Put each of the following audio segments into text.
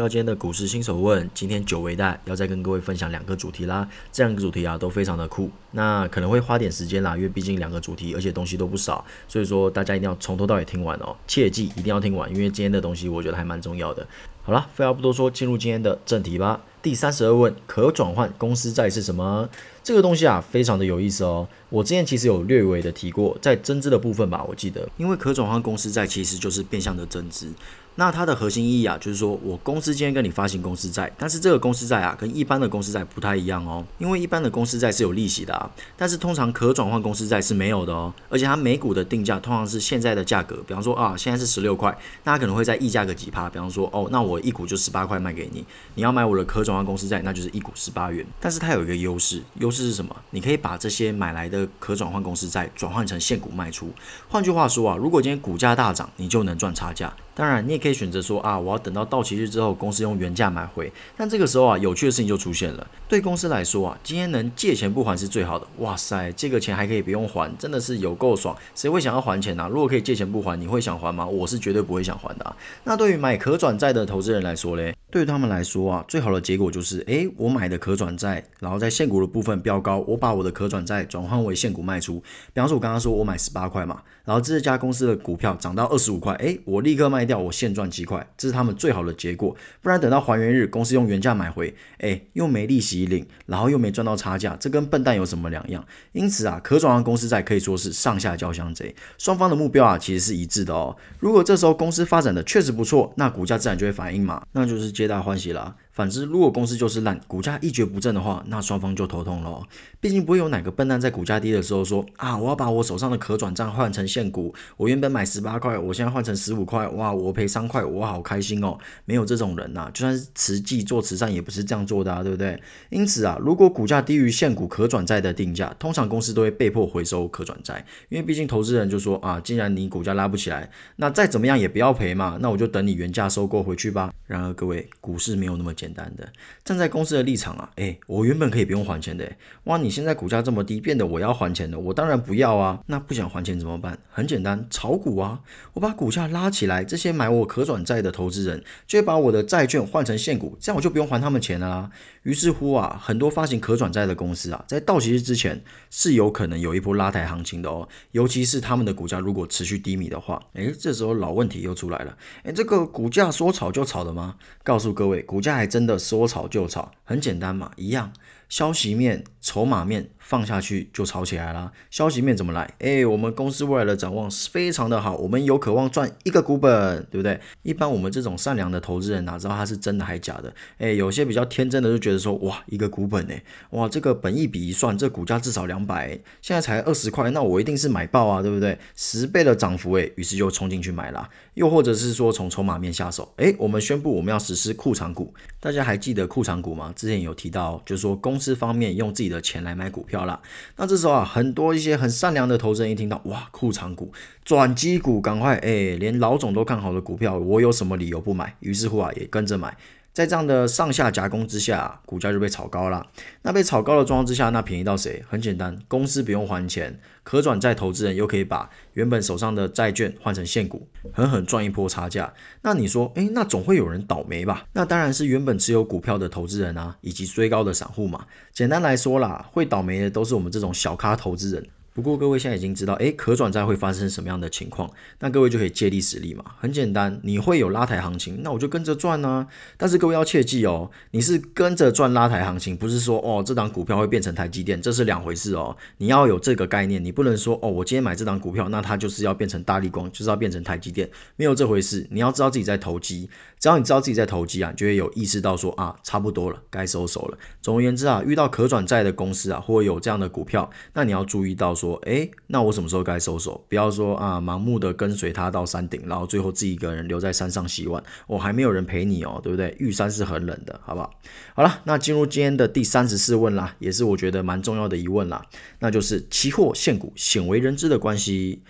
到今天的股市新手问。今天久违带要再跟各位分享两个主题啦。这两个主题啊都非常的酷，那可能会花点时间啦，因为毕竟两个主题，而且东西都不少，所以说大家一定要从头到尾听完哦，切记一定要听完，因为今天的东西我觉得还蛮重要的。好了，废话不多说，进入今天的正题吧。第三十二问，可转换公司债是什么？这个东西啊，非常的有意思哦。我之前其实有略微的提过，在增资的部分吧，我记得，因为可转换公司债其实就是变相的增资。那它的核心意义啊，就是说我公司今天跟你发行公司债，但是这个公司债啊，跟一般的公司债不太一样哦。因为一般的公司债是有利息的啊，但是通常可转换公司债是没有的哦。而且它每股的定价通常是现在的价格，比方说啊，现在是十六块，那它可能会在溢价个几趴，比方说哦，那我我一股就十八块卖给你，你要买我的可转换公司债，那就是一股十八元。但是它有一个优势，优势是什么？你可以把这些买来的可转换公司债转换成现股卖出。换句话说啊，如果今天股价大涨，你就能赚差价。当然，你也可以选择说啊，我要等到到期日之后，公司用原价买回。但这个时候啊，有趣的事情就出现了。对公司来说啊，今天能借钱不还是最好的。哇塞，这个钱还可以不用还，真的是有够爽。谁会想要还钱呢？如果可以借钱不还，你会想还吗？我是绝对不会想还的啊。那对于买可转债的投资人来说嘞，对于他们来说啊，最好的结果就是，诶，我买的可转债，然后在现股的部分飙高，我把我的可转债转换为现股卖出。比方说，我刚刚说我买十八块嘛，然后这家公司的股票涨到二十五块，诶，我立刻卖。掉我现赚几块，这是他们最好的结果。不然等到还原日，公司用原价买回，哎，又没利息领，然后又没赚到差价，这跟笨蛋有什么两样？因此啊，可转换公司债可以说是上下交相贼，双方的目标啊其实是一致的哦。如果这时候公司发展的确实不错，那股价自然就会反应嘛，那就是皆大欢喜啦。反之，如果公司就是烂，股价一蹶不振的话，那双方就头痛了。毕竟不会有哪个笨蛋在股价低的时候说啊，我要把我手上的可转账换成现股，我原本买十八块，我现在换成十五块，哇，我赔三块，我好开心哦。没有这种人呐，就算是慈济做慈善也不是这样做的啊，对不对？因此啊，如果股价低于现股可转债的定价，通常公司都会被迫回收可转债，因为毕竟投资人就说啊，既然你股价拉不起来，那再怎么样也不要赔嘛，那我就等你原价收购回去吧。然而各位，股市没有那么简单简单的。站在公司的立场啊，哎，我原本可以不用还钱的，哇，你现在股价这么低，变得我要还钱了，我当然不要啊。那不想还钱怎么办？很简单，炒股啊，我把股价拉起来，这些买我可转债的投资人就会把我的债券换成现股，这样我就不用还他们钱了啦。于是乎啊，很多发行可转债的公司啊，在到期日之前是有可能有一波拉抬行情的哦，尤其是他们的股价如果持续低迷的话，哎，这时候老问题又出来了，哎，这个股价说炒就炒的吗？告诉各位，股价还真的说炒就炒，很简单嘛，一样。消息面、筹码面放下去就炒起来了。消息面怎么来？哎，我们公司未来的展望是非常的好，我们有渴望赚一个股本，对不对？一般我们这种善良的投资人哪知道它是真的还假的？哎，有些比较天真的就觉得说，哇，一个股本呢，哇，这个本一比一算，这股价至少两百，现在才二十块，那我一定是买爆啊，对不对？十倍的涨幅，哎，于是就冲进去买了。又或者是说从筹码面下手，哎，我们宣布我们要实施库藏股，大家还记得库藏股吗？之前有提到，就是说公司方面用自己的钱来买股票好了。那这时候啊，很多一些很善良的投资人一听到哇，库藏股、转机股，赶快哎，连老总都看好的股票，我有什么理由不买？于是乎啊，也跟着买。在这样的上下夹攻之下，股价就被炒高了。那被炒高的状况之下，那便宜到谁？很简单，公司不用还钱，可转债投资人又可以把原本手上的债券换成现股，狠狠赚一波差价。那你说，诶，那总会有人倒霉吧？那当然是原本持有股票的投资人啊，以及追高的散户嘛。简单来说啦，会倒霉的都是我们这种小咖投资人。不过各位现在已经知道，诶，可转债会发生什么样的情况，那各位就可以借力使力嘛。很简单，你会有拉抬行情，那我就跟着赚啊。但是各位要切记哦，你是跟着赚拉抬行情，不是说哦这档股票会变成台积电，这是两回事哦。你要有这个概念，你不能说哦我今天买这档股票，那它就是要变成大力光，就是要变成台积电，没有这回事。你要知道自己在投机，只要你知道自己在投机啊，就会有意识到说啊差不多了，该收手了。总而言之啊，遇到可转债的公司啊，或有这样的股票，那你要注意到。说，哎，那我什么时候该收手？不要说啊，盲目的跟随他到山顶，然后最后自己一个人留在山上洗碗，我还没有人陪你哦，对不对？玉山是很冷的，好不好？好了，那进入今天的第三十四问啦，也是我觉得蛮重要的疑问啦，那就是期货现股鲜为人知的关系。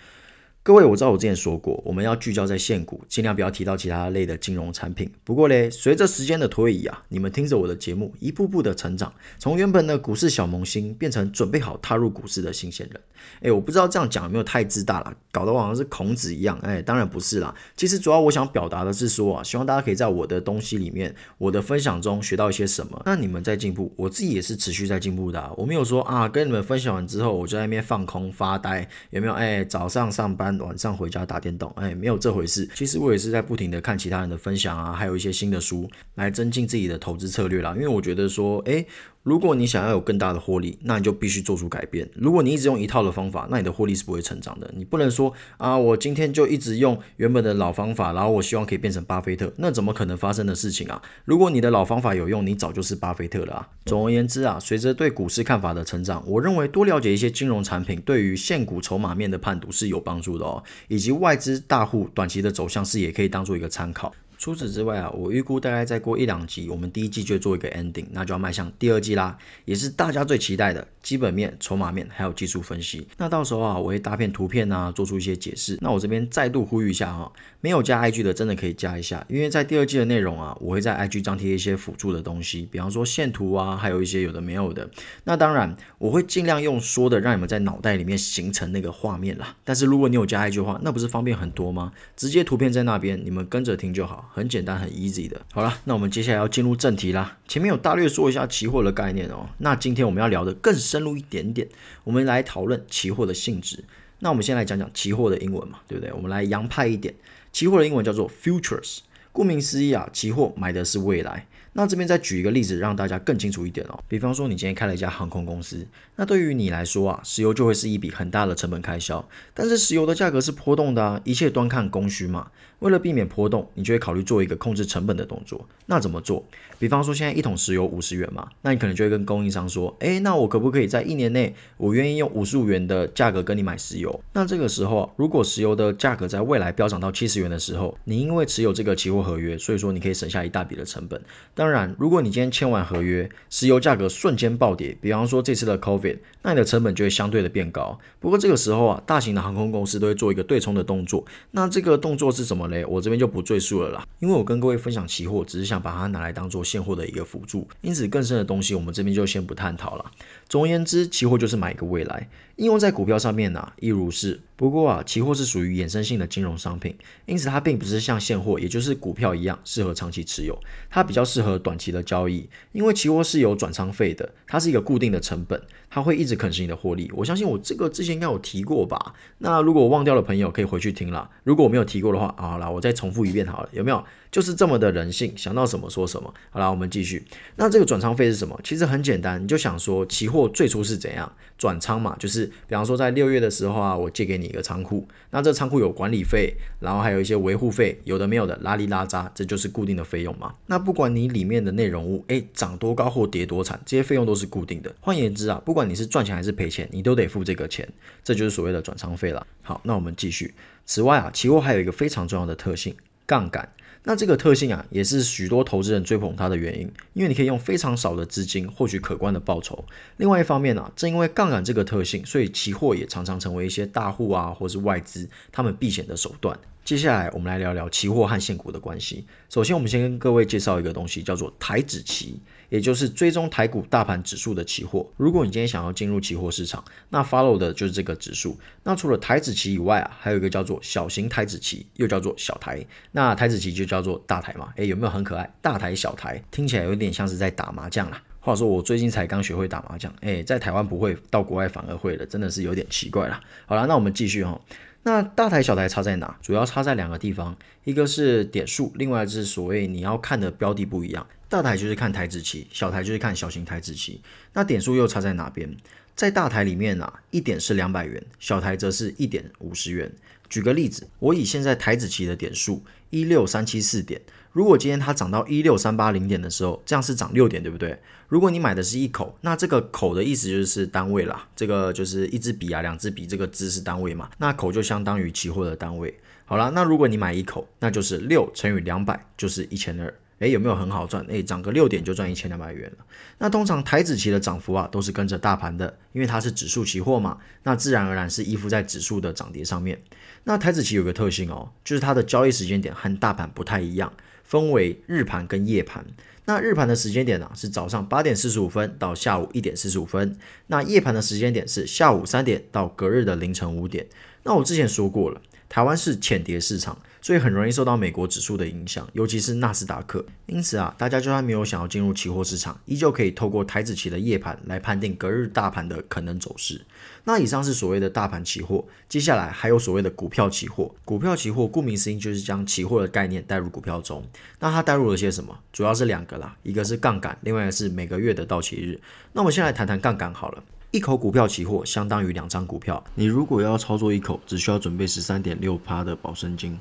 各位，我知道我之前说过，我们要聚焦在现股，尽量不要提到其他类的金融产品。不过嘞，随着时间的推移啊，你们听着我的节目，一步步的成长，从原本的股市小萌新，变成准备好踏入股市的新鲜人。哎，我不知道这样讲有没有太自大了，搞得好像是孔子一样。哎，当然不是啦。其实主要我想表达的是说啊，希望大家可以在我的东西里面，我的分享中学到一些什么。那你们在进步，我自己也是持续在进步的。我没有说啊，跟你们分享完之后，我就在那边放空发呆，有没有？哎，早上上班。晚上回家打电动，哎，没有这回事。其实我也是在不停的看其他人的分享啊，还有一些新的书来增进自己的投资策略啦。因为我觉得说，哎。如果你想要有更大的获利，那你就必须做出改变。如果你一直用一套的方法，那你的获利是不会成长的。你不能说啊，我今天就一直用原本的老方法，然后我希望可以变成巴菲特，那怎么可能发生的事情啊？如果你的老方法有用，你早就是巴菲特了啊。总而言之啊，随着对股市看法的成长，我认为多了解一些金融产品，对于现股筹码面的判读是有帮助的哦，以及外资大户短期的走向是也可以当做一个参考。除此之外啊，我预估大概再过一两集，我们第一季就做一个 ending，那就要迈向第二季啦，也是大家最期待的基本面、筹码面还有技术分析。那到时候啊，我会搭片图片啊，做出一些解释。那我这边再度呼吁一下哈，没有加 IG 的真的可以加一下，因为在第二季的内容啊，我会在 IG 张贴一些辅助的东西，比方说线图啊，还有一些有的没有的。那当然我会尽量用说的，让你们在脑袋里面形成那个画面啦。但是如果你有加 IG 的话，那不是方便很多吗？直接图片在那边，你们跟着听就好。很简单，很 easy 的。好了，那我们接下来要进入正题啦。前面有大略说一下期货的概念哦。那今天我们要聊的更深入一点点，我们来讨论期货的性质。那我们先来讲讲期货的英文嘛，对不对？我们来洋派一点，期货的英文叫做 futures。顾名思义啊，期货买的是未来。那这边再举一个例子，让大家更清楚一点哦。比方说，你今天开了一家航空公司，那对于你来说啊，石油就会是一笔很大的成本开销。但是石油的价格是波动的啊，一切端看供需嘛。为了避免波动，你就会考虑做一个控制成本的动作。那怎么做？比方说，现在一桶石油五十元嘛，那你可能就会跟供应商说，哎，那我可不可以在一年内，我愿意用五十五元的价格跟你买石油？那这个时候，如果石油的价格在未来飙涨到七十元的时候，你因为持有这个期货合约，所以说你可以省下一大笔的成本。当然，如果你今天签完合约，石油价格瞬间暴跌，比方说这次的 COVID，那你的成本就会相对的变高。不过这个时候啊，大型的航空公司都会做一个对冲的动作。那这个动作是什么嘞？我这边就不赘述了啦，因为我跟各位分享期货，只是想把它拿来当做现货的一个辅助，因此更深的东西我们这边就先不探讨了。总而言之，期货就是买一个未来，应用在股票上面呢，亦如是。不过啊，期货是属于衍生性的金融商品，因此它并不是像现货，也就是股票一样适合长期持有，它比较适合短期的交易。因为期货是有转仓费的，它是一个固定的成本，它会一直啃食你的获利。我相信我这个之前应该有提过吧？那如果我忘掉了朋友可以回去听啦。如果我没有提过的话，好啦，我再重复一遍好了，有没有？就是这么的人性，想到什么说什么。好了，我们继续。那这个转仓费是什么？其实很简单，你就想说，期货最初是怎样转仓嘛？就是比方说在六月的时候啊，我借给你一个仓库，那这仓库有管理费，然后还有一些维护费，有的没有的，拉里拉扎，这就是固定的费用嘛。那不管你里面的内容物，哎，涨多高或跌多惨，这些费用都是固定的。换言之啊，不管你是赚钱还是赔钱，你都得付这个钱，这就是所谓的转仓费了。好，那我们继续。此外啊，期货还有一个非常重要的特性，杠杆。那这个特性啊，也是许多投资人追捧它的原因，因为你可以用非常少的资金获取可观的报酬。另外一方面呢，正因为杠杆这个特性，所以期货也常常成为一些大户啊，或是外资他们避险的手段。接下来我们来聊聊期货和现股的关系。首先，我们先跟各位介绍一个东西，叫做台指期。也就是追踪台股大盘指数的期货。如果你今天想要进入期货市场，那 follow 的就是这个指数。那除了台指期以外啊，还有一个叫做小型台指期，又叫做小台。那台指期就叫做大台嘛？诶，有没有很可爱？大台小台，听起来有点像是在打麻将啦。话说我最近才刚学会打麻将，诶，在台湾不会，到国外反而会了，真的是有点奇怪啦。好了，那我们继续哈。那大台小台差在哪？主要差在两个地方，一个是点数，另外是所谓你要看的标的不一样。大台就是看台子期，小台就是看小型台子期。那点数又差在哪边？在大台里面啊，一点是两百元，小台则是一点五十元。举个例子，我以现在台子期的点数一六三七四点，如果今天它涨到一六三八零点的时候，这样是涨六点，对不对？如果你买的是一口，那这个口的意思就是单位啦，这个就是一支笔啊，两支笔，这个支是单位嘛，那口就相当于期货的单位。好了，那如果你买一口，那就是六乘以两百，就是一千二。诶，有没有很好赚？诶，涨个六点就赚一千两百元了。那通常台子期的涨幅啊，都是跟着大盘的，因为它是指数期货嘛，那自然而然是依附在指数的涨跌上面。那台子期有个特性哦，就是它的交易时间点和大盘不太一样，分为日盘跟夜盘。那日盘的时间点呢，是早上八点四十五分到下午一点四十五分。那夜盘的时间点是下午三点到隔日的凌晨五点。那我之前说过了，台湾是浅碟市场。所以很容易受到美国指数的影响，尤其是纳斯达克。因此啊，大家就算没有想要进入期货市场，依旧可以透过台子期的夜盘来判定隔日大盘的可能走势。那以上是所谓的大盘期货，接下来还有所谓的股票期货。股票期货顾名思义就是将期货的概念带入股票中。那它带入了些什么？主要是两个啦，一个是杠杆，另外一个是每个月的到期日。那我们先来谈谈杠杆好了。一口股票期货相当于两张股票，你如果要操作一口，只需要准备十三点六趴的保证金。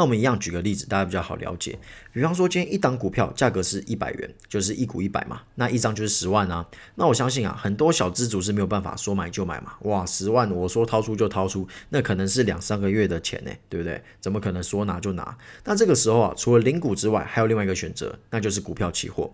那我们一样举个例子，大家比较好了解。比方说，今天一档股票价格是一百元，就是一股一百嘛，那一张就是十万啊。那我相信啊，很多小资主是没有办法说买就买嘛。哇，十万我说掏出就掏出，那可能是两三个月的钱呢，对不对？怎么可能说拿就拿？那这个时候啊，除了零股之外，还有另外一个选择，那就是股票期货，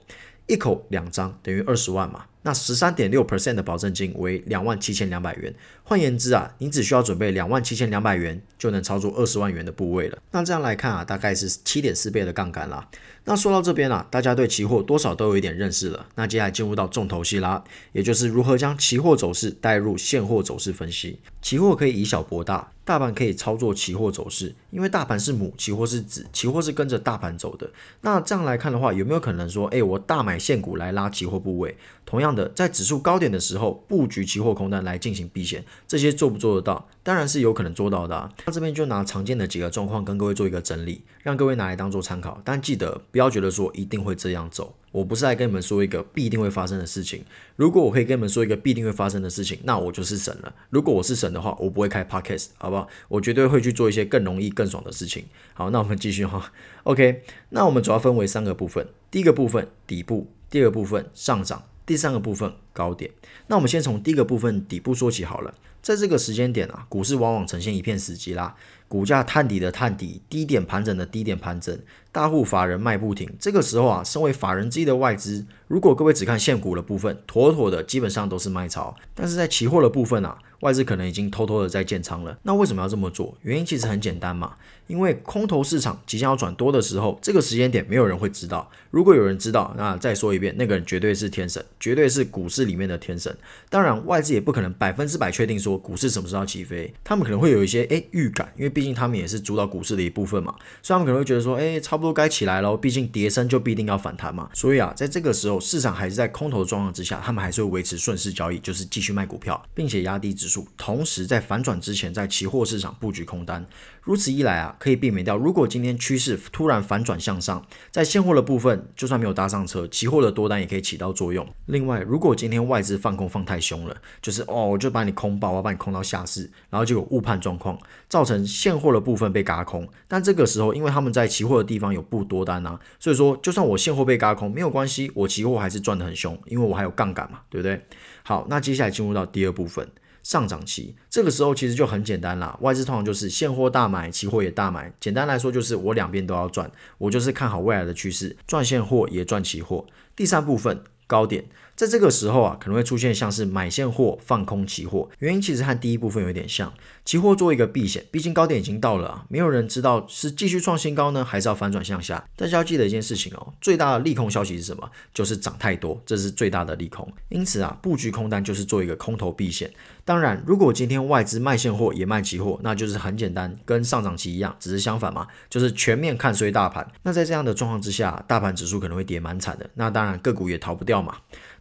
一口两张等于二十万嘛。那十三点六 percent 的保证金为两万七千两百元，换言之啊，你只需要准备两万七千两百元就能操作二十万元的部位了。那这样来看啊，大概是七点四倍的杠杆啦。那说到这边啊，大家对期货多少都有一点认识了。那接下来进入到重头戏啦，也就是如何将期货走势带入现货走势分析。期货可以以小博大，大盘可以操作期货走势，因为大盘是母，期货是子，期货是跟着大盘走的。那这样来看的话，有没有可能说，哎，我大买现股来拉期货部位？同样的，在指数高点的时候布局期货空单来进行避险，这些做不做得到？当然是有可能做到的啊。那这边就拿常见的几个状况跟各位做一个整理，让各位拿来当做参考。但记得不要觉得说一定会这样走，我不是来跟你们说一个必定会发生的事情。如果我可以跟你们说一个必定会发生的事情，那我就是神了。如果我是神的话，我不会开 podcast，好不好？我绝对会去做一些更容易、更爽的事情。好，那我们继续哈。OK，那我们主要分为三个部分，第一个部分底部，第二个部分上涨。第三个部分高点，那我们先从第一个部分底部说起好了。在这个时间点啊，股市往往呈现一片死寂啦，股价探底的探底，低点盘整的低点盘整，大户法人卖不停。这个时候啊，身为法人之一的外资，如果各位只看现股的部分，妥妥的基本上都是卖超。但是在期货的部分啊，外资可能已经偷偷的在建仓了。那为什么要这么做？原因其实很简单嘛。因为空头市场即将要转多的时候，这个时间点没有人会知道。如果有人知道，那再说一遍，那个人绝对是天神，绝对是股市里面的天神。当然，外资也不可能百分之百确定说股市什么时候起飞，他们可能会有一些诶预感，因为毕竟他们也是主导股市的一部分嘛，所以他们可能会觉得说，哎，差不多该起来喽。毕竟跌升就必定要反弹嘛。所以啊，在这个时候，市场还是在空头的状况之下，他们还是会维持顺势交易，就是继续卖股票，并且压低指数，同时在反转之前，在期货市场布局空单。如此一来啊，可以避免掉。如果今天趋势突然反转向上，在现货的部分，就算没有搭上车，期货的多单也可以起到作用。另外，如果今天外资放空放太凶了，就是哦，我就把你空爆，我把你空到下市，然后就有误判状况，造成现货的部分被嘎空。但这个时候，因为他们在期货的地方有布多单啊，所以说就算我现货被嘎空没有关系，我期货还是赚得很凶，因为我还有杠杆嘛，对不对？好，那接下来进入到第二部分。上涨期，这个时候其实就很简单啦，外资通常就是现货大买，期货也大买。简单来说就是我两边都要赚，我就是看好未来的趋势，赚现货也赚期货。第三部分高点。在这个时候啊，可能会出现像是买现货放空期货，原因其实和第一部分有点像，期货做一个避险，毕竟高点已经到了啊，没有人知道是继续创新高呢，还是要反转向下。大家要记得一件事情哦，最大的利空消息是什么？就是涨太多，这是最大的利空。因此啊，布局空单就是做一个空头避险。当然，如果今天外资卖现货也卖期货，那就是很简单，跟上涨期一样，只是相反嘛，就是全面看衰大盘。那在这样的状况之下，大盘指数可能会跌蛮惨的，那当然个股也逃不掉嘛。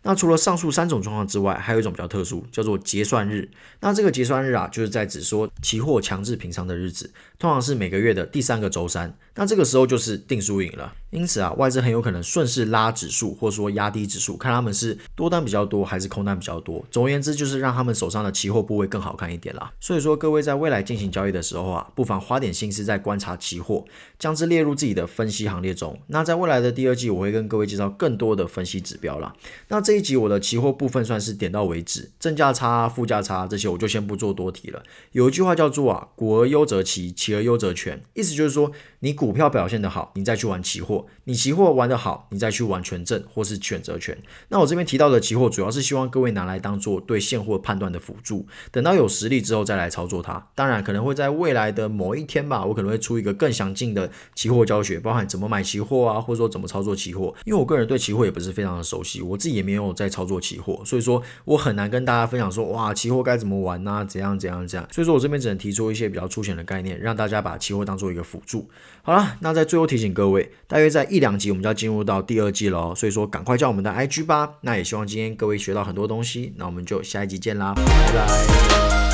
那除了上述三种状况之外，还有一种比较特殊，叫做结算日。那这个结算日啊，就是在指说期货强制平仓的日子，通常是每个月的第三个周三。那这个时候就是定输赢了。因此啊，外资很有可能顺势拉指数，或说压低指数，看他们是多单比较多还是空单比较多。总而言之，就是让他们手上的期货部位更好看一点啦。所以说，各位在未来进行交易的时候啊，不妨花点心思在观察期货，将之列入自己的分析行列中。那在未来的第二季，我会跟各位介绍更多的分析指标啦。那这一集我的期货部分算是点到为止，正价差、负价差这些我就先不做多提了。有一句话叫做啊，股而优则期，期而优则权，意思就是说，你股票表现的好，你再去玩期货；你期货玩的好，你再去玩权证或是选择权。那我这边提到的期货，主要是希望各位拿来当做对现货判断的辅助，等到有实力之后再来操作它。当然，可能会在未来的某一天吧，我可能会出一个更详尽的期货教学，包含怎么买期货啊，或者说怎么操作期货。因为我个人对期货也不是非常的熟悉，我自己也没有在操作期货，所以说我很难跟大家分享说，哇，期货该怎么玩呢，怎样怎样怎样。所以说我这边只能提出一些比较粗浅的概念，让大家把期货当做一个辅助。好了，那在最后提醒各位，大约在一两集我们就要进入到第二季了，所以说赶快叫我们的 IG 吧。那也希望今天各位学到很多东西，那我们就下一集见啦，拜拜。